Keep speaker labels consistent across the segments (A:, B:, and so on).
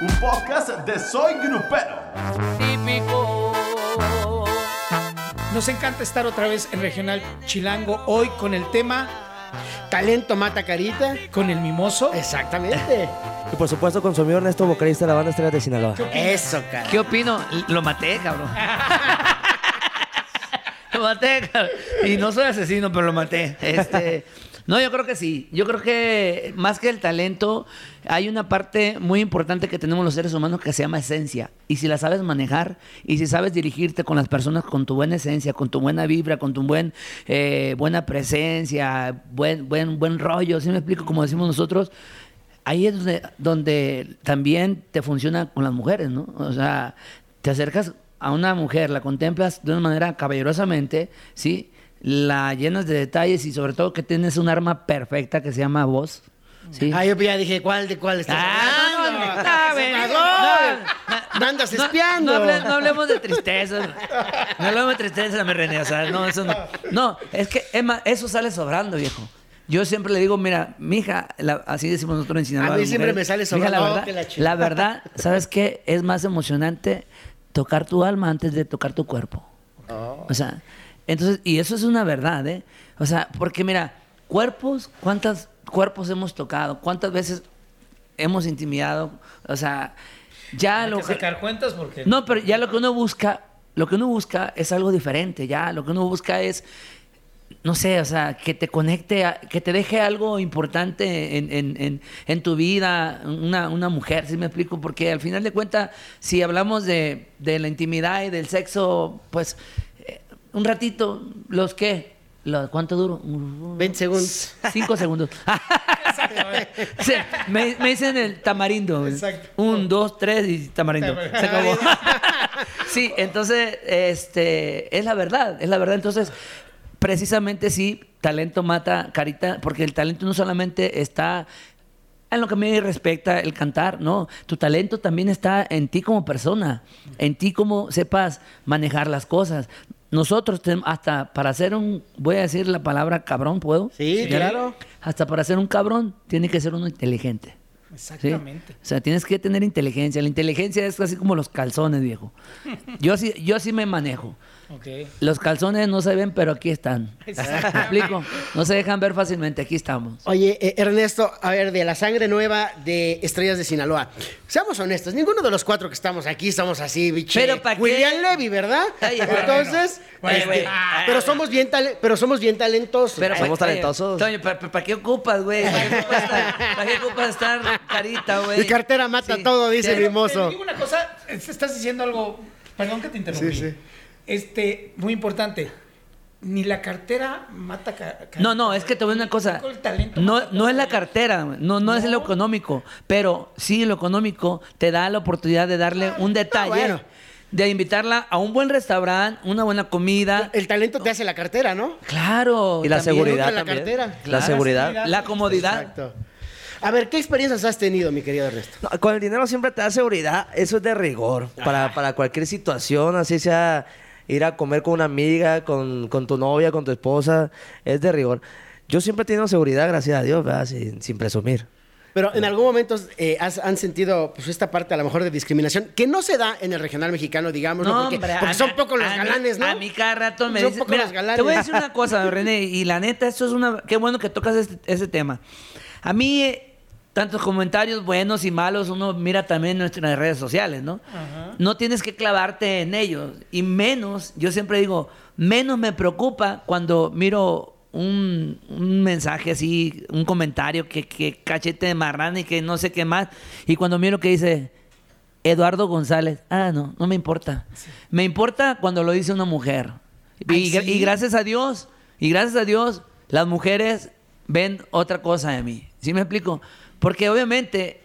A: un podcast de Soy Grupero.
B: Típico.
C: Nos encanta estar otra vez en Regional Chilango hoy con el tema
D: Talento mata carita.
C: con el mimoso.
D: Exactamente.
E: Y por supuesto con su amigo Ernesto, vocalista de la banda Estrellas de Sinaloa.
D: Eso, cara.
B: ¿Qué opino? Lo maté, cabrón. lo maté, cabrón. Y no soy asesino, pero lo maté. Este, no, yo creo que sí. Yo creo que más que el talento, hay una parte muy importante que tenemos los seres humanos que se llama esencia. Y si la sabes manejar y si sabes dirigirte con las personas con tu buena esencia, con tu buena vibra, con tu buen, eh, buena presencia, buen, buen, buen rollo, ¿sí me explico? Como decimos nosotros, ahí es donde, donde también te funciona con las mujeres, ¿no? O sea, te acercas a una mujer, la contemplas de una manera caballerosamente, ¿sí? La llenas de detalles y sobre todo que tienes un arma perfecta que se llama voz, ¿sí?
D: Ah, yo ya dije, ¿cuál de cuál estás
B: Ah, no, no, no,
D: ¡Ah,
B: no,
D: ¡Me andas
B: No,
D: espiando!
B: No, hable- no hablemos de tristeza. No hablemos de tristeza, me René. O sea, no, eso no. No, es que, Emma, eso sale sobrando, viejo. Yo siempre le digo, mira, mija, la- así decimos nosotros en Sinaloa.
D: A mí siempre
B: mujeres,
D: me sale
B: "Mija, la
D: sobrando,
B: verdad,
D: la chingada".
B: la verdad, ¿sabes qué? Es más emocionante tocar tu alma antes de tocar tu cuerpo.
D: Oh.
B: O sea, entonces, y eso es una verdad, ¿eh? O sea, porque mira, cuerpos, ¿cuántos cuerpos hemos tocado? ¿Cuántas veces hemos intimidado? O sea, ya
C: Hay
B: lo
C: que sacar cuentas porque
B: no, pero ya lo que uno busca, lo que uno busca es algo diferente, ya. Lo que uno busca es, no sé, o sea, que te conecte, a- que te deje algo importante en, en- en- en tu vida, una, una mujer, ¿sí me explico? Porque al final de cuentas, si hablamos de, de la intimidad y del sexo, pues, un ratito, ¿los qué? Lo- ¿Cuánto duro?
D: 20 segundos.
B: Cinco segundos. Sí, me, me dicen el tamarindo.
C: Exacto.
B: Un, dos, tres y tamarindo.
C: Tamarindo.
B: Se acabó. sí, entonces, este, es la verdad, es la verdad. Entonces, precisamente sí, talento mata carita, porque el talento no solamente está en lo que me respecta el cantar, no. Tu talento también está en ti como persona, en ti como sepas manejar las cosas. Nosotros, tem- hasta para hacer un, voy a decir la palabra cabrón, ¿puedo?
D: Sí, claro.
B: Hasta para ser un cabrón, tiene que ser uno inteligente. ¿sí?
C: Exactamente.
B: O sea, tienes que tener inteligencia. La inteligencia es así como los calzones, viejo. Yo sí, yo sí me manejo. Los calzones no se ven, pero aquí están. ¿Me explico? No se dejan ver fácilmente, aquí estamos.
D: Oye, eh, Ernesto, a ver, de la sangre nueva de Estrellas de Sinaloa. Seamos honestos, ninguno de los cuatro que estamos aquí somos así, biche.
B: Pero, ¿pa' qué?
D: William Levy, ¿verdad?
B: Ay,
D: Entonces,
C: bueno,
D: este,
C: bueno.
D: pero somos bien pero somos bien talentosos.
B: Pero
E: Somos talentosos.
B: Toño, ¿para, para qué ocupas, güey? ¿Para qué ocupas estar, para qué ocupas estar carita, güey?
D: Mi cartera mata todo, dice mi mozo.
C: Te digo una cosa, es- estás diciendo algo, perdón que te interrumpí.
D: Sí, sí.
C: Este, muy importante. Ni la cartera mata ca- ca-
B: No, no, es que te voy a decir una cosa.
C: Tampoco el talento
B: No, no es la cartera, no, no es lo económico, pero sí lo económico te da la oportunidad de darle un detalle,
D: bueno.
B: de invitarla a un buen restaurante, una buena comida.
D: El talento te hace la cartera, ¿no?
B: Claro.
E: Y la
B: también.
E: seguridad
D: la
E: también.
D: cartera.
E: La seguridad.
B: La comodidad.
D: Exacto. A ver, ¿qué experiencias has tenido, mi querido Ernesto?
E: No, con el dinero siempre te da seguridad, eso es de rigor. Para, para cualquier situación, así sea ir a comer con una amiga, con, con tu novia, con tu esposa, es de rigor. Yo siempre he tenido seguridad, gracias a Dios, ¿verdad? Sin, sin presumir.
D: Pero en algún momento eh, has- han sentido pues, esta parte a lo mejor de discriminación que no se da en el regional mexicano, digamos, ¿no? porque,
B: hombre,
D: porque
B: a-
D: son pocos los
B: mí-
D: galanes, ¿no?
B: A mí cada rato me
D: Son
B: dicen,
D: pocos
B: mira,
D: los galanes.
B: te voy a decir una cosa, René, y la neta, esto es una... Qué bueno que tocas este- ese tema. A mí, eh, tantos comentarios buenos y malos, uno mira también nuestras redes sociales, ¿no? No tienes que clavarte en ellos. Y menos, yo siempre digo, menos me preocupa cuando miro un, un mensaje así, un comentario que, que cachete de marrana y que no sé qué más. Y cuando miro que dice... Eduardo González. Ah, no, no me importa. Me importa cuando lo dice una mujer. Y,
C: Ay,
B: gra-
C: sí.
B: y gracias a Dios, y gracias a Dios, las mujeres ven otra cosa de mí. ¿Sí me explico? Porque obviamente,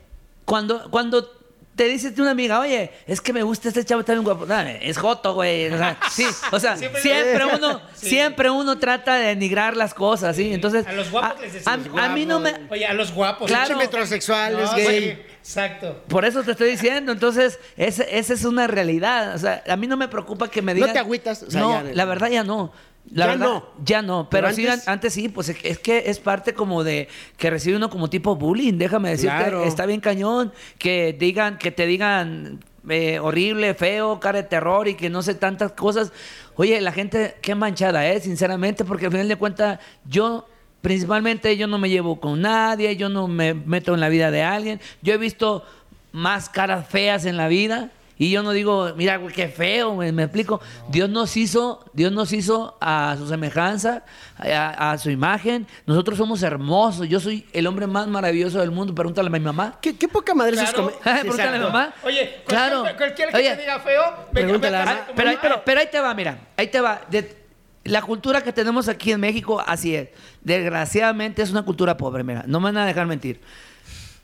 B: cuando, cuando te dice una amiga, oye, es que me gusta este chavo, está bien guapo. Dale, es joto, güey. O sea, sí, o sea,
C: Siempre-
B: siempre, uno,
C: Sí.
B: siempre uno trata de denigrar las cosas, ¿sí? Entonces,
C: A los guapos
B: a-
C: les
B: a,
C: decimos
B: a mí no me...
D: guapos.
C: Oye, a los guapos.
B: Claro.
D: Pinche metrosexual, es
C: No,
D: gay.
C: sí, exacto.
B: Por eso te estoy diciendo, entonces, ese- esa es una realidad. O sea, a mí no me preocupa que me
D: No
B: digan...
D: te agüitas, o sea,
B: no,
D: ya-
B: la verdad ya no. La
D: Ya
B: verdad,
D: no.
B: Ya no, pero,
D: Pero
B: sí,
D: antes-
B: an- antes sí, pues es que- es que es parte como de que recibe uno como tipo bullying, déjame decirte,
D: Claro.
B: está bien cañón, que digan, que te digan eh, horrible, feo, cara de terror y que no sé tantas cosas. Oye, la gente, qué manchada, ¿eh? Sinceramente, porque al final de cuentas, yo principalmente yo no me llevo con nadie, yo no me meto en la vida de alguien. Yo he visto más caras feas en la vida y yo no digo, mira, güey, qué feo, güey, me explico. Dios nos hizo, Dios nos hizo a su semejanza, a, a su imagen. Nosotros somos hermosos. Yo soy el hombre más maravilloso del mundo. Pregúntale a mi mamá.
D: ¿Qué, qué poca madre
C: Claro.
D: come-
B: Pregúntale a mi mamá.
C: Oye, cualquier,
B: claro.
C: cualquiera que
B: Oye,
C: te diga feo, venga,
D: Pregúntale
C: vete
D: a
B: pero, pero- pero ahí te va, mira, ahí te va. De- la cultura que tenemos aquí en México, así es. Desgraciadamente es una cultura pobre, mira, no me van a dejar mentir.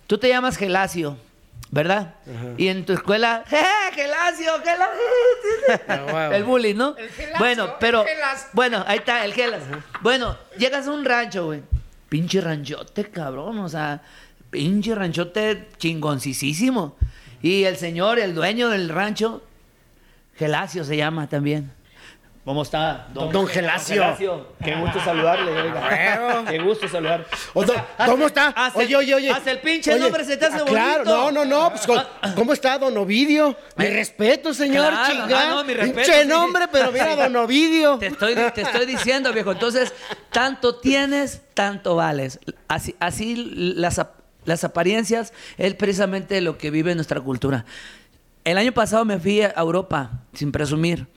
B: Tú te llamas Gelacio, ¿verdad? Y en tu escuela, ¡eh, Gelacio, Gelacio!
D: Ah, wow.
B: El bullying, ¿no?
C: El Gelacio,
B: bueno, pero,
C: el
B: bueno, ahí está, el Gelas. Bueno, llegas a un rancho, güey. Pinche ranchote, cabrón, o sea, pinche ranchote chingoncísimo. Y el señor, el dueño del rancho, Gelacio se llama también. ¿Cómo está?
D: Don Gelacio.
B: Qué gusto saludarle, oiga. Qué gusto saludar.
D: O ¿Cómo está? oye, oye, oye.
B: hasta el pinche
D: Oye,
B: nombre se te hace
D: ah, Claro,
B: bonito.
D: no, no, no. Pues, ¿Cómo está Don Ovidio? Mi respeto, señor.
B: claro,
D: chingada.
B: ah, no, mi respeto,
D: Pinche
B: sí.
D: nombre, pero mira, Don Ovidio.
B: Te estoy, te estoy diciendo, viejo. Entonces, tanto tienes, tanto vales. Así, así las, las apariencias es precisamente lo que vive nuestra cultura. El año pasado me fui a Europa, sin presumir.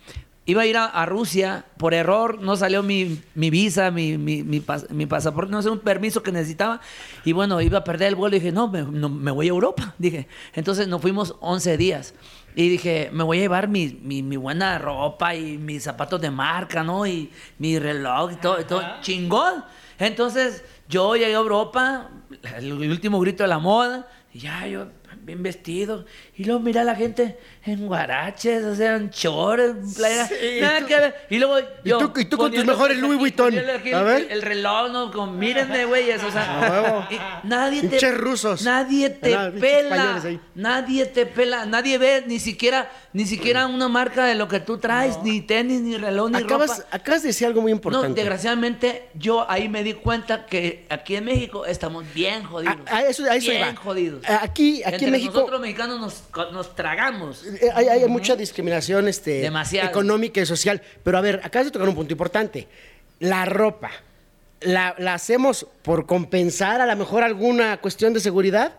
B: Iba a ir a, a Rusia, por error no salió mi, mi visa, mi, mi, mi pas- mi pasaporte, no sé, un permiso que necesitaba. Y bueno, iba a perder el vuelo y dije, no, me, no, me voy a Europa. Dije, entonces nos fuimos 11 días. Y dije, me voy a llevar mi, mi, mi buena ropa y mis zapatos de marca, ¿no? Y mi reloj y todo, y todo chingón. Entonces yo llegué a Europa, el último grito de la moda, y ya yo bien vestido. Y luego mira a la gente en guaraches, o sea, en shorts, en playera,
C: Sí,
B: nada que ver. Y luego yo.
D: tú- y tú con tus mejores Louis Vuitton.
B: aquí
D: A ver.
B: El, el reloj, ¿no? Con, mírenme, güeyes, o sea. Y nadie te.
D: Pinches rusos.
B: Nadie te
D: Ah, pinches
B: pela. Nadie te pela. Nadie ve ni siquiera, ni siquiera una marca de lo que tú traes, ni tenis, ni reloj, ni
D: Acabas,
B: ropa.
D: acabas de decir algo muy
B: No,
D: importante.
B: desgraciadamente, yo ahí me di cuenta que aquí en México estamos bien jodidos.
D: A- a eso- a eso
B: bien
D: iba.
B: jodidos.
D: Aquí- aquí en
B: Entre
D: México-
B: Nosotros mexicanos nos, nos tragamos.
D: Eh, Hay, mucha discriminación este,
B: Demasiado.
D: económica y social. Pero a ver, acabas de tocar un punto importante. La ropa, ¿la, la hacemos por compensar a lo mejor alguna cuestión de seguridad?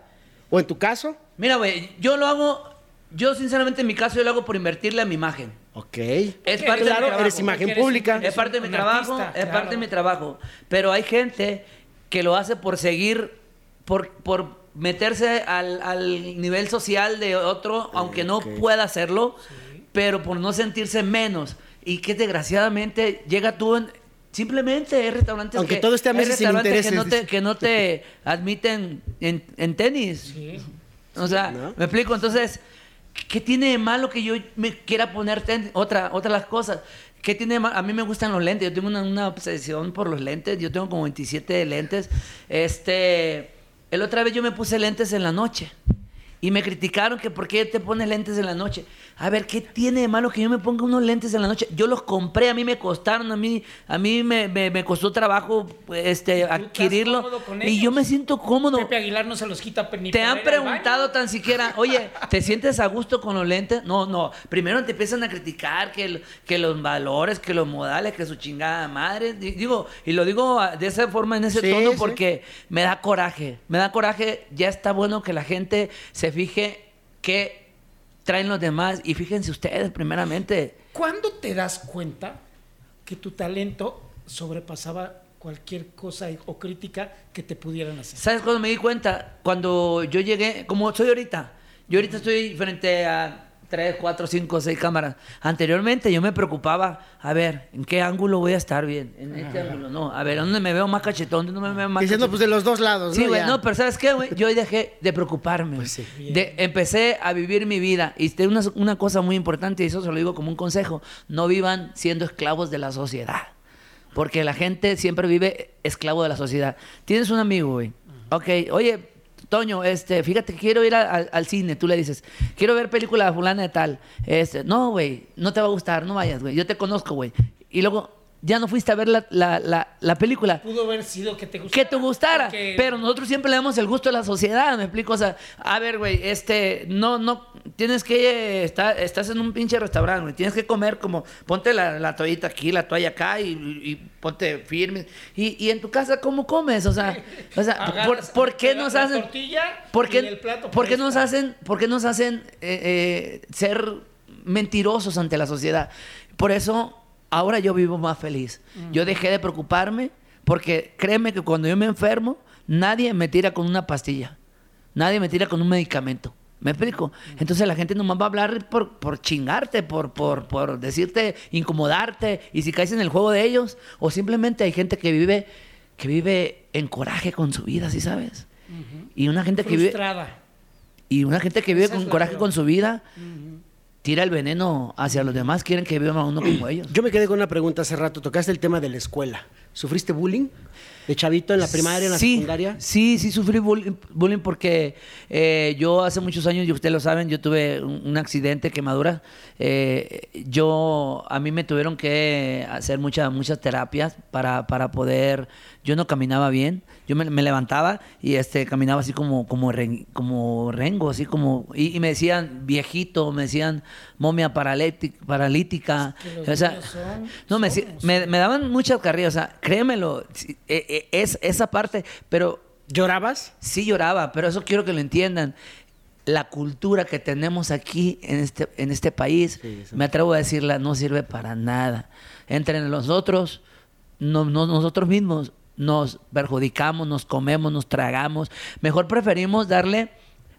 D: ¿O en tu caso?
B: Mira, güey, yo lo hago, yo sinceramente en mi caso yo lo hago por invertirle a mi imagen.
D: Ok.
B: Es
C: Porque
B: parte de mi
D: claro, eres imagen
C: eres
D: pública.
C: un-
B: Es parte de mi trabajo,
C: artista,
B: es
C: claro.
B: parte de mi trabajo. Pero hay gente que lo hace por seguir, por, por meterse al, al nivel social de otro, aunque no pueda hacerlo, pero por no sentirse menos. Y que desgraciadamente llega tú en... Simplemente hay restaurantes
D: Aunque
B: que,
D: todo esté a
B: hay
D: meses sin
B: restaurantes que no te, que no te admiten en, en tenis.
C: Sí.
B: O sea,
D: ¿no?
B: me explico. Entonces, ¿qué tiene de malo que yo me quiera poner ten- otra, otra las cosas? ¿Qué tiene de malo? A mí me gustan los lentes. Yo tengo una, una obsesión por los lentes. Yo tengo como 27 lentes. Este, el otra vez yo me puse lentes en la noche. Y me criticaron que por qué te pones lentes en la noche. A ver, ¿qué tiene de malo que yo me ponga unos lentes en la noche? Yo los compré, a mí me costaron, a mí, a mí me, me- me costó trabajo este, adquirirlo. Y yo me siento cómodo.
C: Pepe Aguilar no se los quita ni
B: ¿Te han preguntado tan siquiera, oye, ¿te sientes a gusto con los lentes? No, no. Primero te empiezan a criticar que, el- que los valores, que los modales, que su chingada madre. Di- Digo, y lo digo ah, de esa forma, en ese
D: Sí,
B: tono,
D: sí.
B: porque me da coraje. Me da coraje. Ya está bueno que la gente se fije qué traen los demás. Y fíjense ustedes, primeramente.
C: ¿Cuándo te das cuenta que tu talento sobrepasaba cualquier cosa o crítica que te pudieran hacer?
B: ¿Sabes cuando me di cuenta? Cuando yo llegué, como soy ahorita. Yo ahorita estoy frente a tres, cuatro, cinco, seis cámaras. Anteriormente yo me preocupaba, a ver, ¿en qué ángulo voy a estar bien? En este ángulo, no. A ver, ¿dónde me veo más cachetón? ¿Dónde me veo más
D: Diciendo
B: cachetón?
D: pues de los dos lados,
B: Sí,
D: ¿no?
B: güey, no, pero ¿sabes qué, güey? Yo dejé de preocuparme.
D: Pues sí.
B: De- empecé a vivir mi vida. Y una, una cosa muy importante, y eso se lo digo como un consejo. No vivan siendo esclavos de la sociedad. Porque la gente siempre vive esclavo de la sociedad. Tienes un amigo, güey. Ok, oye, Toño, este, fíjate, quiero ir a- al, al cine. Tú le dices, quiero ver película fulana de tal. Este, no, güey, no te va a gustar, no vayas, güey. Yo te conozco, güey. Y luego ya no fuiste a ver la, la- la- la película.
C: Pudo haber sido que te gustara.
B: Que te gustara,
C: porque-
B: pero nosotros siempre le damos el gusto a la sociedad, me explico, o sea, a ver, güey, este, no, no, tienes que, eh, está- estás en un pinche restaurante, güey, tienes que comer como, ponte la, la toallita aquí, la toalla acá y, y ponte firme, y, y en tu casa, ¿cómo comes? O sea, o sea, ¿por,
C: Agarras
B: por qué nos hacen,
C: tortilla
B: por
C: y
B: qué,
C: el plato
B: por qué
C: fresco?
B: nos hacen, por qué nos hacen eh, eh, ser mentirosos ante la sociedad? Por eso, ahora yo vivo más feliz. Yo dejé de preocuparme porque créeme que cuando yo me enfermo, nadie me tira con una pastilla. Nadie me tira con un medicamento. ¿Me explico? Entonces la gente nomás va a hablar por, por chingarte, por, por, por decirte, incomodarte, y si caes en el juego de ellos, o simplemente hay gente que vive, que vive en coraje con su vida, ¿sí sabes? Y una gente que vive, y una gente que vive
C: Esa
B: con coraje con su vida, tira el veneno hacia los demás, quieren que viva uno como ellos.
D: Yo me quedé con una pregunta hace rato. Tocaste el tema de la escuela. ¿Sufriste bullying? ¿De chavito en la primaria, en la
B: sí,
D: secundaria?
B: Sí, sí sufrí bullying, bullying porque eh, yo hace muchos años, y ustedes lo saben, yo tuve un, un accidente, quemadura. Eh, yo, a mí me tuvieron que hacer muchas muchas terapias para, para poder, yo no caminaba bien, yo me, me levantaba y este caminaba así como, como, ren- como rengo, así como, y, y me decían viejito, me decían momia paralítica, paralítica.
C: Es que los
B: o sea,
C: son-
B: no, me, me, me daban muchas carrillas, o sea, créemelo, eh, eh, es esa parte, pero
D: ¿Llorabas?
B: sí lloraba, pero eso quiero que lo entiendan. La cultura que tenemos aquí en este, en este país, me atrevo a decirla, no sirve para nada. Entre nosotros, no, no- nosotros mismos nos perjudicamos, nos comemos, nos tragamos. Mejor preferimos darle,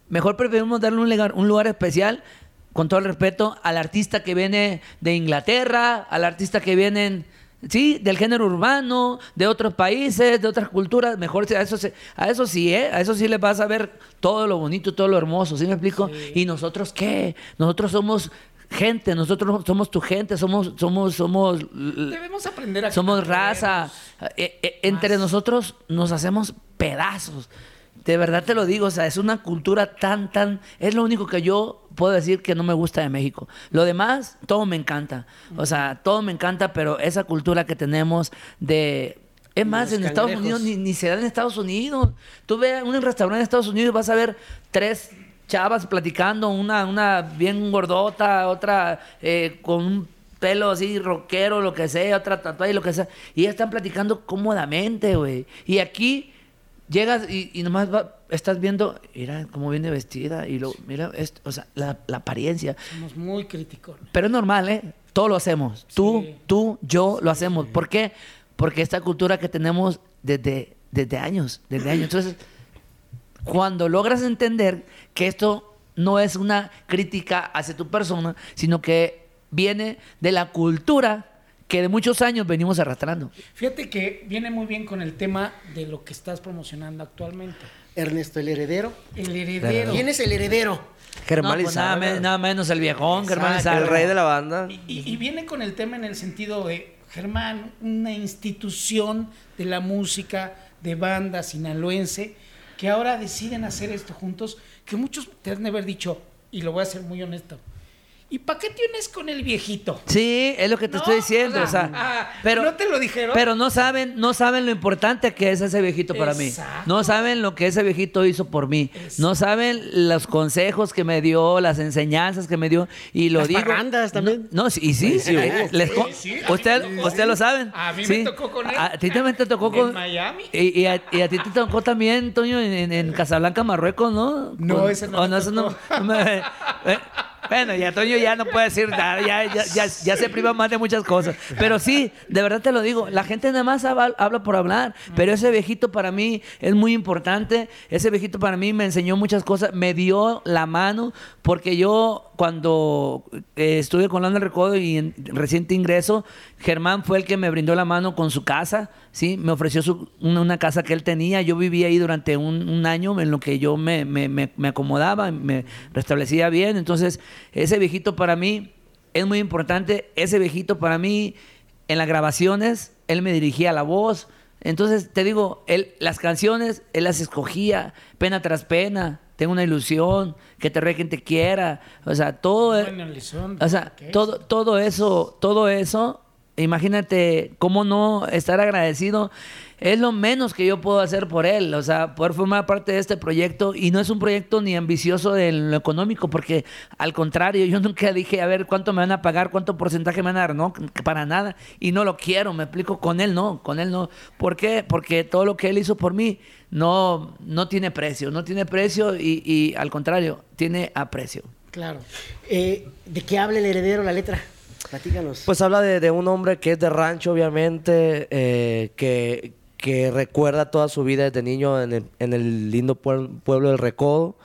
B: mejor preferimos darle un lugar, un lugar especial, con todo el respeto, al artista que viene de Inglaterra, al artista que viene, sí, del género urbano, de otros países, de otras culturas. Mejor a eso, a eso sí, ¿eh? A eso sí les vas a ver todo lo bonito, todo lo hermoso, ¿sí me explico? ¿Y nosotros qué? Nosotros somos gente, nosotros somos tu gente, somos, somos, somos
C: Debemos aprender a
B: somos raza. Eh, eh, entre nosotros nos hacemos pedazos. De verdad te lo digo, o sea, es una cultura tan, tan... Es lo único que yo puedo decir que no me gusta de México. Lo demás, todo me encanta. O sea, todo me encanta, pero esa cultura que tenemos de... Es más,
D: los
B: en Estados. Unidos ni, ni se da en Estados Unidos. Tú ves un restaurante en Estados Unidos y vas a ver tres chavas platicando, una, una bien gordota, otra eh, con un pelo así rockero, lo que sea, otra tatuaje, lo que sea. Y están platicando cómodamente, güey. Y aquí llegas y, y nomás va- estás viendo, mira cómo viene vestida y lo, mira, esto, o sea, la, la apariencia.
C: Somos muy críticos.
B: Pero es normal, ¿eh? Todo lo hacemos. Tú,
C: Sí.
B: tú, yo lo hacemos. ¿Por qué? Porque esta cultura que tenemos desde, desde años, desde años. Entonces, cuando logras entender que esto no es una crítica hacia tu persona, sino que viene de la cultura que de muchos años venimos arrastrando.
C: Fíjate que viene muy bien con el tema de lo que estás promocionando actualmente.
D: Ernesto, el heredero.
C: El heredero.
D: ¿Quién es el heredero?
E: Germán
B: No, pues nada,
E: Lizárraga,
B: me- nada menos el viejón, Germán
E: el rey de la banda.
C: Y, y viene con el tema en el sentido de, Germán, una institución de la música, de banda sinaloense, que ahora deciden hacer esto juntos, que muchos te han de haber dicho, y lo voy a ser muy honesto, ¿y para qué tienes con el viejito?
B: Sí, es lo que te
C: No,
B: estoy diciendo,
C: o
B: o
C: sea, ah,
B: pero
C: ¿no te lo dijeron?
B: Pero no saben, no saben lo importante que es ese viejito para mí. No saben lo que ese viejito hizo por mí. No saben los consejos que me dio, las enseñanzas que me dio y lo
D: Las
B: digo.
D: parrandas también.
B: No, no, sí, y sí,
D: Sí, sí,
B: les
C: sí,
B: usted, usted lo saben.
C: A mí
B: Sí.
C: me tocó con él.
B: A, ti también te tocó
C: En
B: con
C: Miami.
B: Y, y a, y a ti te tocó también, Toño, en, en- en Casablanca, Marruecos, ¿no?
C: No,
B: Con-
C: ese no
B: oh,
C: me
B: ese no- me- bueno, ya Toño ya no puede decir nada, ya, ya, se priva más de muchas cosas. Pero sí, de verdad te lo digo, la gente nada más habla por hablar, pero ese viejito para mí es muy importante, ese viejito para mí me enseñó muchas cosas, me dio la mano, porque yo cuando eh, estuve con Lana Recodo y en reciente ingreso, Germán fue el que me brindó la mano con su casa, ¿sí? Me ofreció su- una, una casa que él tenía. Yo viví ahí durante un, un año en lo que yo me, me- me- me acomodaba, me restablecía bien. Entonces, ese viejito para mí es muy importante. Ese viejito para mí, en las grabaciones, él me dirigía la voz. Entonces, te digo, él, las canciones, él las escogía, pena tras pena. Tengo una ilusión, que te re quien te quiera. O sea, todo.
C: Elizondo,
B: O sea, todo, todo eso, todo eso imagínate cómo no estar agradecido. Es lo menos que yo puedo hacer por él, o sea, poder formar parte de este proyecto. Y no es un proyecto ni ambicioso en lo económico, porque al contrario, yo nunca dije, a ver, cuánto me van a pagar, cuánto porcentaje me van a dar, no, para nada. Y no lo quiero, me explico, con él no, con él no. ¿Por qué? Porque todo lo que él hizo por mí no, no tiene precio, no tiene precio y, y al contrario, tiene aprecio.
D: Claro. Eh, ¿De qué habla el heredero la letra? Platícanos.
E: Pues habla de, de un hombre que es de rancho, obviamente, eh, que, que recuerda toda su vida desde niño en el, en el lindo pueblo, del Recodo.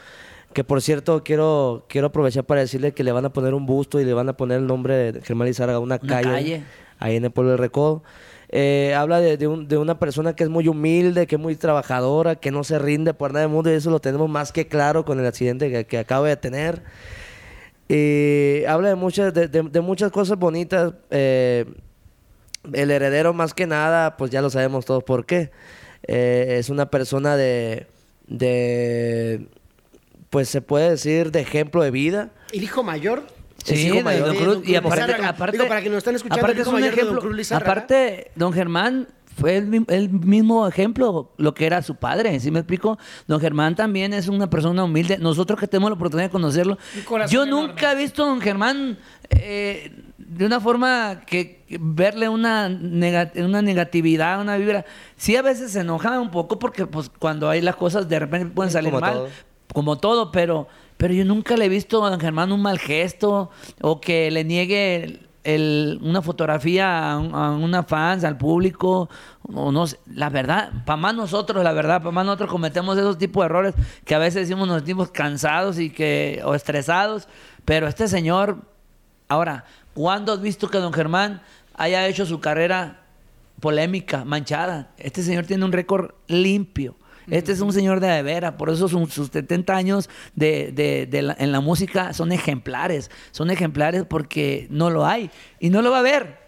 E: Que por cierto, quiero, quiero aprovechar para decirle que le van a poner un busto y le van a poner el nombre de Germán Lizárraga a una,
B: Una
E: calle,
B: calle.
E: ahí en el pueblo del Recodo. Eh, habla de, de un- de una persona que es muy humilde, que es muy trabajadora, que no se rinde por nada del mundo y eso lo tenemos más que claro con el accidente que, que acaba de tener. Habla de muchas, de muchas cosas bonitas. eh, el heredero, más que nada, pues ya lo sabemos todos por qué. Eh, es una persona de, de, pues se puede decir, de ejemplo de vida.
D: ¿El hijo mayor?
B: Sí,
E: hijo mayor.
B: Don Cruz.
D: Don
B: Y aparte, aparte,
D: Digo, para que nos están escuchando,
B: aparte es un
D: mayor de Don
B: ejemplo.
D: Cruz Lizárraga.
B: aparte, don Germán fue el, mi- el mismo ejemplo, lo que era su padre, ¿sí me explico? Don Germán también es una persona humilde. Nosotros que tenemos la oportunidad de conocerlo, yo
C: enorme.
B: nunca he visto a don Germán eh, de una forma que verle una, una negatividad, una vibra. Sí, a veces se enoja un poco porque pues cuando hay las cosas de repente pueden salir
E: Como
B: mal
E: todo.
B: como todo, pero, pero yo nunca le he visto a don Germán un mal gesto o que le niegue el- una fotografía a una fans, al público, o no sé. La verdad, para más nosotros, la verdad, para más nosotros cometemos esos tipos de errores que a veces decimos nos sentimos cansados y que, o estresados, pero este señor, ahora, ¿cuándo has visto que don Germán haya hecho su carrera polémica, manchada? Este señor tiene un récord limpio. Este es un señor de veras, por eso sus, sus 70 años de, de- de la- en la música son ejemplares. Son ejemplares porque no lo hay y no lo va a haber.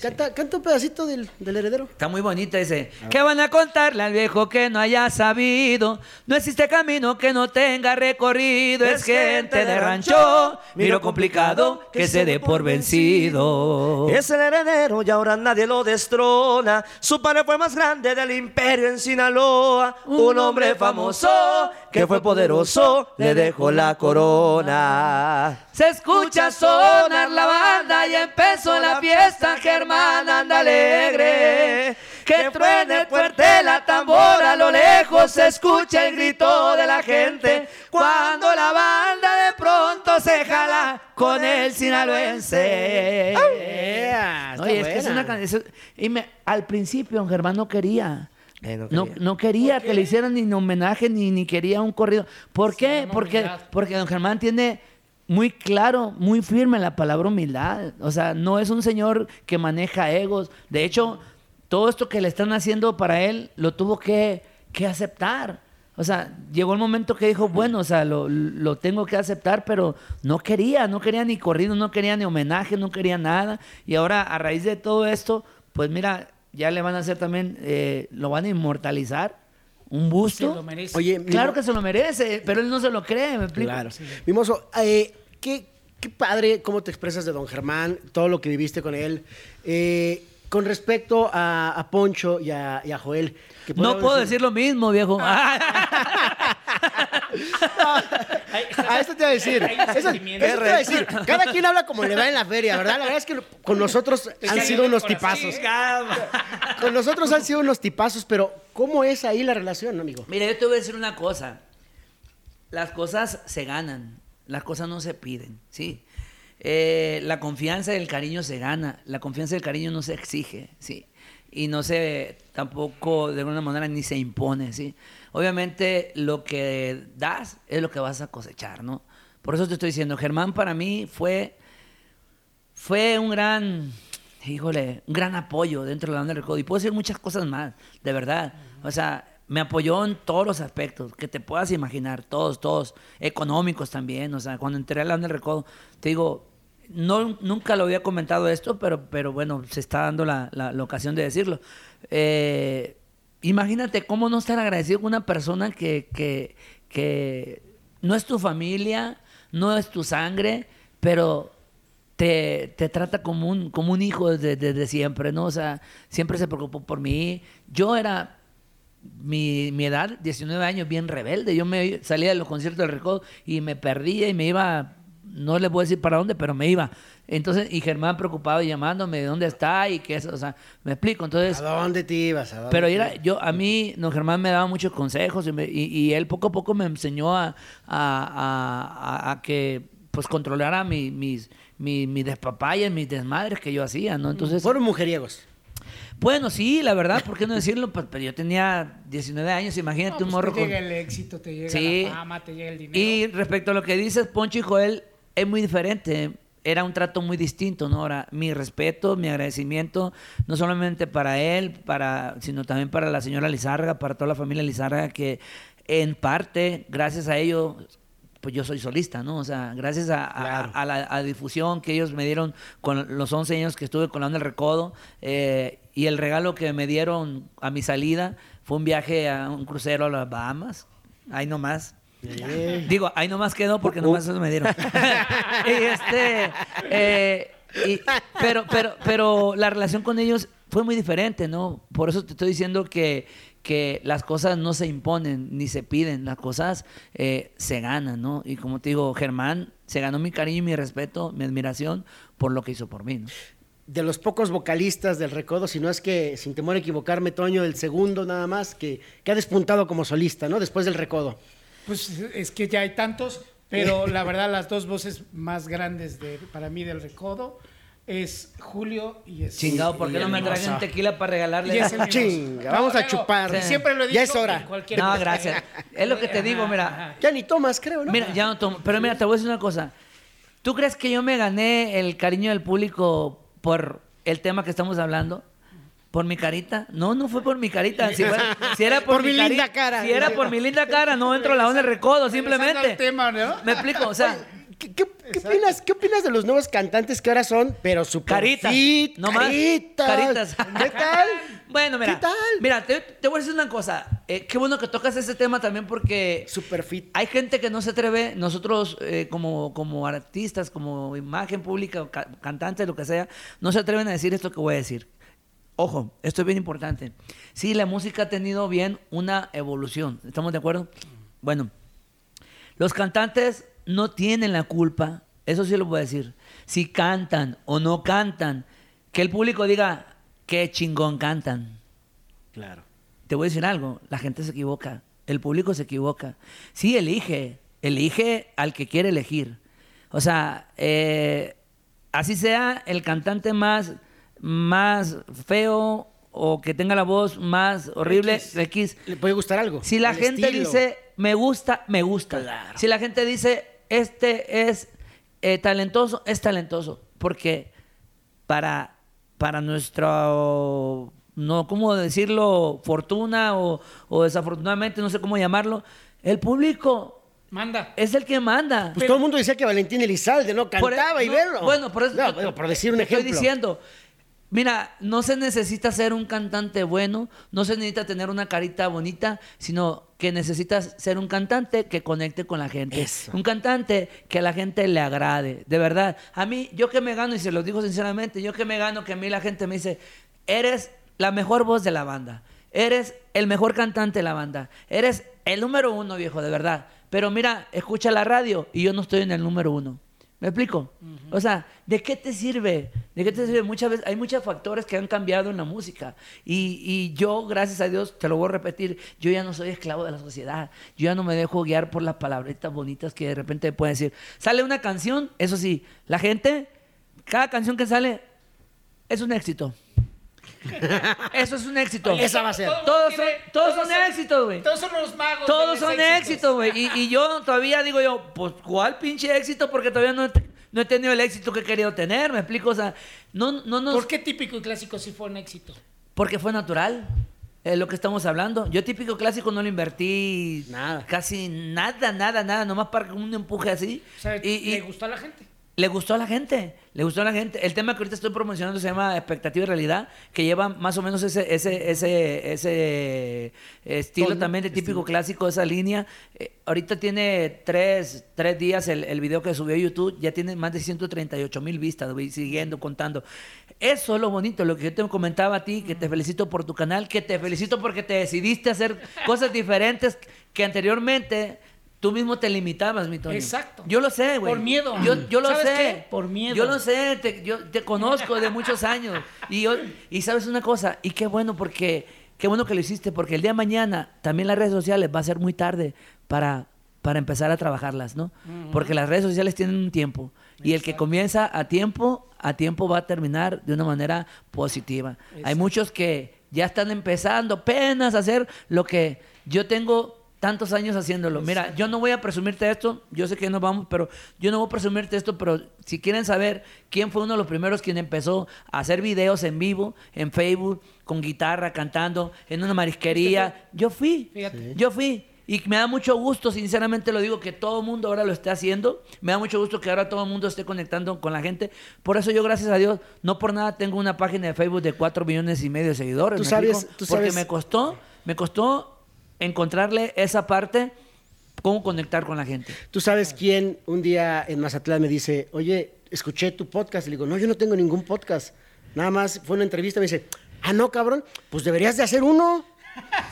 D: Canta, canta un pedacito del, del heredero.
B: Está muy bonita, dice. ¿Qué van a contarle al viejo que no haya sabido? No existe camino que no tenga recorrido. Es gente de rancho, miro complicado que se dé por vencido.
E: Es el heredero y ahora nadie lo destrona. Su padre fue más grande del imperio en Sinaloa. Un hombre famoso que fue poderoso le dejó la corona.
B: Se escucha sonar la banda y empezó la fiesta. Germán anda alegre. Que truene fuerte la tambora, a lo lejos se escucha el grito de la gente. Cuando la banda de pronto se jala con el sinaloense.
D: Yeah, está
B: Oye, es que es una canción. Y me- al principio, don Germán no quería.
E: Eh, no
B: no,
E: quería.
B: no quería que le hicieran ni un homenaje ni, ni quería un corrido. ¿Por qué? Porque, porque don Germán tiene muy claro, muy firme la palabra humildad. O sea, no es un señor que maneja egos. De hecho, todo esto que le están haciendo para él lo tuvo que, que aceptar. O sea, llegó el momento que dijo, bueno, o sea, lo, lo tengo que aceptar, pero no quería, no quería ni corrido, no quería ni homenaje, no quería nada. Y ahora, a raíz de todo esto, pues mira, ya le van a hacer también, eh, lo van a inmortalizar, un
C: Se
B: busto.
C: lo merece.
D: Oye,
B: Claro que se lo merece, pero él no se lo cree, ¿me explico?
D: Claro. Mimoso, eh, qué, qué padre cómo te expresas de don Germán, todo lo que viviste con él. Eh, con respecto a, a Poncho y a, y a Joel. que
B: No puedo decir lo mismo, viejo.
D: A esto te iba a decir. Eso, eso te iba a decir. Cada quien habla como le va en la feria, ¿verdad? La verdad es que con nosotros han sido unos tipazos. Con nosotros han sido unos tipazos, pero ¿cómo es ahí la relación, amigo?
B: Mira, yo te voy a decir una cosa. Las cosas se ganan, las cosas no se piden, ¿sí? Eh, la confianza y el cariño se gana, la confianza y el cariño no se exige, ¿sí? Y no se, tampoco de alguna manera ni se impone, ¿sí? Obviamente lo que das es lo que vas a cosechar, ¿no? Por eso te estoy diciendo, Germán para mí fue, fue un gran, híjole, un gran apoyo dentro de la banda del recodo. Y puedo decir muchas cosas más, de verdad. O sea, me apoyó en todos los aspectos que te puedas imaginar, todos, todos, económicos también. O sea, cuando entré a la banda del recodo, te digo, no, nunca lo había comentado esto, pero, pero bueno, se está dando la, la- ocasión de decirlo. Eh, imagínate cómo no estar agradecido con una persona que, que, que no es tu familia, no es tu sangre, pero te, te trata como un, como un hijo desde, desde siempre, ¿no? O sea, siempre se preocupó por mí. Yo era, mi, mi edad, 19 años, bien rebelde. Yo me salía de los conciertos del Recodo y me perdía y me iba, no les voy a decir para dónde, pero me iba. Entonces, y Germán preocupado y llamándome de dónde está y qué es, o sea, me explico. Entonces,
D: ¿A dónde te ibas? ¿A dónde
B: pero era, yo, a mí, don Germán me daba muchos consejos y, me- y- y él poco a poco me enseñó a, a- a- a que pues controlara mi- mis, mi, mis despapallas, mis desmadres que yo hacía, ¿no? Entonces,
D: Fueron mujeriegos.
B: bueno, sí, la verdad, ¿por qué no decirlo? Pues, pero yo tenía 19 años, imagínate
C: No,
B: un
C: pues
B: morro
C: te
B: con...
C: llega el éxito, te llega
B: Sí.
C: la fama, te llega el dinero.
B: Y respecto a lo que dices, Poncho y Joel, es muy diferente. Era un trato muy distinto, ¿no? Ahora, mi respeto, mi agradecimiento, no solamente para él, para, sino también para la señora Lizárraga, para toda la familia Lizárraga, que en parte, gracias a ellos, pues yo soy solista, ¿no? O sea, gracias a, a- la a difusión que ellos me dieron con los 11 años que estuve con la onda del recodo eh, y el regalo que me dieron a mi salida fue un viaje a un crucero a las Bahamas, ahí nomás. Digo, ahí nomás quedó porque nomás eso me dieron. y este, eh, y- pero, pero, pero la relación con ellos fue muy diferente, ¿no? Por eso te estoy diciendo que, que las cosas no se imponen ni se piden, las cosas eh, se ganan, ¿no? Y como te digo, Germán se ganó mi cariño y mi respeto, mi admiración por lo que hizo por mí, ¿no?
D: De los pocos vocalistas del Recodo, si no es que, sin temor a equivocarme, Toño, el segundo nada más, que, que ha despuntado como solista, ¿no? Después del Recodo.
C: Pues es que ya hay tantos, pero la verdad las dos voces más grandes de, para mí del recodo es Julio y es
B: Chingado, ¿por qué no me
C: traen
B: tequila para regalarle?
C: Y es el
D: Chinga, vamos a chupar.
C: Siempre lo he dicho.
D: Ya es hora.
C: en cualquier-
B: No, gracias. Es lo que te digo, mira.
D: Ya ni tomas, creo, ¿no?
B: Mira, ya no tomo. Pero mira, te voy a decir una cosa. ¿Tú crees que yo me gané el cariño del público por el tema que estamos hablando? ¿Por mi carita? No, no fue por mi carita. Si, fuera- si era por,
D: Por mi linda cara.
B: Si era por mi linda cara, no entro a la onda de recodo, simplemente.
C: al tema, ¿no?
B: ¿Me explico? O sea,
D: ¿Qué, qué- qué opinas, ¿Qué opinas de los nuevos cantantes que ahora son, pero super
B: caritas.
D: fit,
B: no
D: caritas?
B: Caritas.
D: ¿Qué tal?
B: Bueno, mira.
D: ¿Qué tal?
B: Mira, te, te voy a decir una cosa. Eh, qué bueno que tocas ese tema también porque
D: Super fit.
B: Hay gente que no se atreve, nosotros eh, como, como artistas, como imagen pública, ca- cantantes, lo que sea, no se atreven a decir esto que voy a decir. Ojo, esto es bien importante. Sí, la música ha tenido bien una evolución. ¿Estamos de acuerdo? Bueno, los cantantes no tienen la culpa, eso sí lo a decir. Si cantan o no cantan, que el público diga, qué chingón cantan.
D: Claro.
B: Te voy a decir algo, la gente se equivoca, el público se equivoca. Sí, elige, elige al que quiere elegir. O sea, eh, así sea el cantante más, más feo o que tenga la voz más horrible,
C: X.
B: X.
D: ¿Le puede gustar algo?
B: Si la
D: El
B: gente
D: estilo.
B: dice, me gusta, me gusta.
D: Claro.
B: Si la gente dice, este es eh, talentoso, es talentoso. Porque para, para nuestro, no, ¿cómo decirlo? Fortuna o, o desafortunadamente, no sé cómo llamarlo, el público
C: Manda.
B: es el que manda.
D: Pues todo el mundo decía que Valentín Elizalde no
B: Por-
D: cantaba y
B: no,
D: verlo.
B: Bueno, por eso
D: No,
B: te-
D: por decir un
B: te
D: ejemplo.
B: Estoy diciendo, mira, no se necesita ser un cantante bueno, no se necesita tener una carita bonita, sino que necesitas ser un cantante que conecte con la gente.
D: Eso.
B: Un cantante que a la gente le agrade, de verdad. A mí, yo que me gano, y se lo digo sinceramente, yo que me gano, que a mí la gente me dice, eres la mejor voz de la banda. Eres el mejor cantante de la banda. Eres el número uno, viejo, de verdad. Pero mira, escucha la radio y yo no estoy en el número uno. ¿Me explico? O sea, ¿de qué te sirve? ¿De qué te sirve? Muchas veces hay muchos factores que han cambiado en la música. Y, y yo, gracias a Dios, te lo voy a repetir, yo ya no soy esclavo de la sociedad. Yo ya no me dejo guiar por las palabritas bonitas que de repente pueden decir. Sale una canción, eso sí, la gente, cada canción que sale es un éxito. Eso es un éxito.
D: Esa va a ser.
B: Todos son, todos son éxitos, güey.
C: Todos son los magos.
B: Todos son
C: éxitos.
B: güey. Y, y yo todavía digo yo, pues, ¿cuál pinche éxito? Porque todavía no he, no he tenido el éxito que he querido tener, ¿me explico? O sea, no, no nos...
C: ¿Por qué típico y clásico sí fue un éxito?
B: Porque fue natural. Es lo que estamos hablando. Yo típico clásico no lo invertí
D: Nada.
B: casi nada, nada, nada, nomás para un empuje así.
C: O sea,
B: y, y-
C: le gustó a la gente.
B: Le gustó a la gente, le gustó a la gente. El tema que ahorita estoy promocionando se llama Expectativa y Realidad, que lleva más o menos ese, ese, ese, ese estilo también de típico clásico, esa línea. Eh, ahorita tiene tres, tres días el, el video que subió a YouTube, ya tiene más de 138 mil vistas, voy siguiendo, contando. Eso es lo bonito, lo que yo te comentaba a ti, que te felicito por tu canal, que te felicito porque te decidiste a hacer cosas diferentes que anteriormente... Tú mismo te limitabas, mi Tony.
C: Exacto.
B: Yo lo sé, güey.
C: Por miedo.
B: Yo, yo lo
C: ¿Sabes
B: sé.
C: qué? Por miedo.
B: Yo lo sé, te, yo te conozco de muchos años. Y, yo, y sabes una cosa, y qué bueno porque, qué bueno que lo hiciste, porque el día de mañana también las redes sociales va a ser muy tarde para, para empezar a trabajarlas, ¿no? Porque las redes sociales tienen un tiempo. Y el que comienza a tiempo, a tiempo va a terminar de una manera positiva. Hay muchos que ya están empezando apenas a hacer lo que yo tengo tantos años haciéndolo. Mira, yo no voy a presumirte esto, yo sé que nos vamos, pero yo no voy a presumirte esto, pero si quieren saber quién fue uno de los primeros quien empezó a hacer videos en vivo, en Facebook, con guitarra, cantando, en una marisquería, yo fui,
C: Fíjate.
B: yo fui. Y me da mucho gusto, sinceramente lo digo, que todo el mundo ahora lo esté haciendo. Me da mucho gusto que ahora todo el mundo esté conectando con la gente. Por eso yo, gracias a Dios, no por nada tengo una página de Facebook de 4 millones y medio de seguidores.
D: Tú
B: ¿me
D: sabes- tú
B: Porque
D: sabes-
B: me costó, me costó encontrarle esa parte, cómo conectar con la gente.
D: Tú sabes quién un día en Mazatlán me dice, oye, escuché tu podcast. Le digo, no, yo no tengo ningún podcast. Nada más fue una entrevista. Me dice, ah, no, cabrón, pues deberías de hacer uno.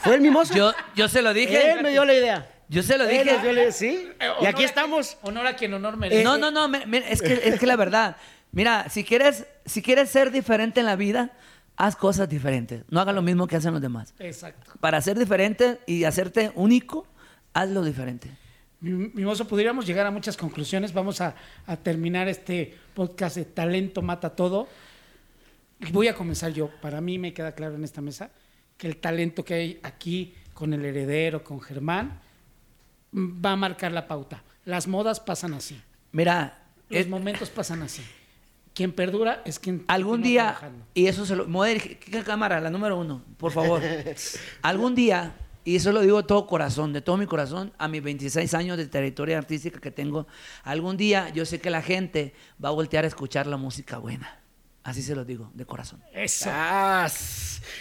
D: Fue el mimoso.
B: Yo, yo se lo dije.
D: Él me dio la idea.
B: Yo se lo
D: Él
B: dije.
D: sí.
C: Eh,
D: Y aquí
C: a
D: estamos.
C: honor a quien honor merece.
B: No, no, no, me- me- es, que, es que la verdad, mira, si quieres, si quieres ser diferente en la vida, haz cosas diferentes. No hagas lo mismo que hacen los demás.
C: Exacto.
B: Para ser diferente y hacerte único, hazlo diferente.
C: Mi, Mimoso, pudiéramos llegar a muchas conclusiones. Vamos a, a terminar este podcast de Talento Mata Todo. Voy a comenzar yo. Para mí me queda claro en esta mesa que el talento que hay aquí con el heredero, con Germán, va a marcar la pauta. Las modas pasan así.
B: Mira,
C: Los momentos pasan así. Quien perdura es quien
B: algún día,
C: trabajando.
B: y eso se lo... dirigir- ¿qué cámara? La número uno, por favor. algún día, y eso lo digo de todo corazón, de todo mi corazón, a mis 26 años de trayectoria artística que tengo, algún día yo sé que la gente va a voltear a escuchar la música buena. Así se lo digo, de corazón.
C: Eso.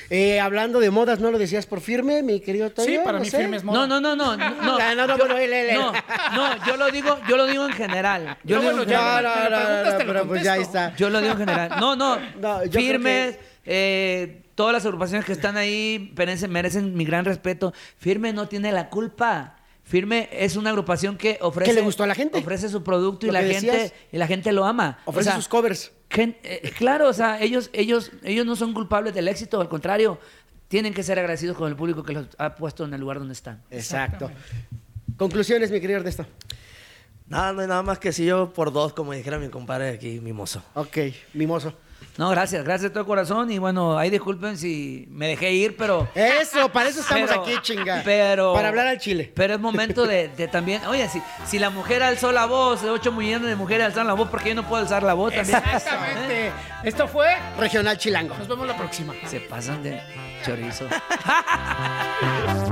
D: Eh, hablando de modas, ¿no lo decías por firme, mi querido Toño?
C: sí, para
D: No
C: mí
D: sé.
C: firme es moda.
B: No, no, no, no, no.
D: Ah, no, no,
B: yo,
D: bueno, él, él, él.
B: no, no, yo lo digo, yo lo digo en general. Yo
C: No,
B: lo digo
C: bueno,
B: en
C: ya.
D: No, no, no, no, pero pues está.
B: Yo lo digo en general. No, no.
D: No,
B: firmes, eh, todas las agrupaciones que están ahí merecen, merecen mi gran respeto. Firme no tiene la culpa. Firme es una agrupación que ofrece.
D: Que le gustó a la gente.
B: Ofrece su producto y la
D: que
B: gente,
D: decías.
B: y la gente lo ama. O
D: Ofrece
B: sea,
D: sus covers.
B: Gen- eh, claro, o sea, ellos, ellos, ellos no son culpables del éxito, al contrario, tienen que ser agradecidos con el público que los ha puesto en el lugar donde están.
D: Exacto. Conclusiones, mi querido Ernesto.
E: Nada, no hay nada más que si yo por dos, como dijera mi compadre aquí, mimoso.
D: Ok, mimoso.
B: No, gracias, gracias de todo corazón. Y bueno, ahí disculpen si me dejé ir, pero.
D: Eso, para eso estamos
B: Pero-
D: aquí, chinga.
B: Pero.
D: Para hablar al chile.
B: Pero es momento de, de también. Oye, si, si la mujer alzó la voz, 8 millones de mujeres alzaron la voz, ¿por qué yo no puedo alzar la voz también?
C: Exactamente. Esto fue.
D: Regional Chilango.
C: Nos vemos la próxima.
B: Se pasan de chorizo.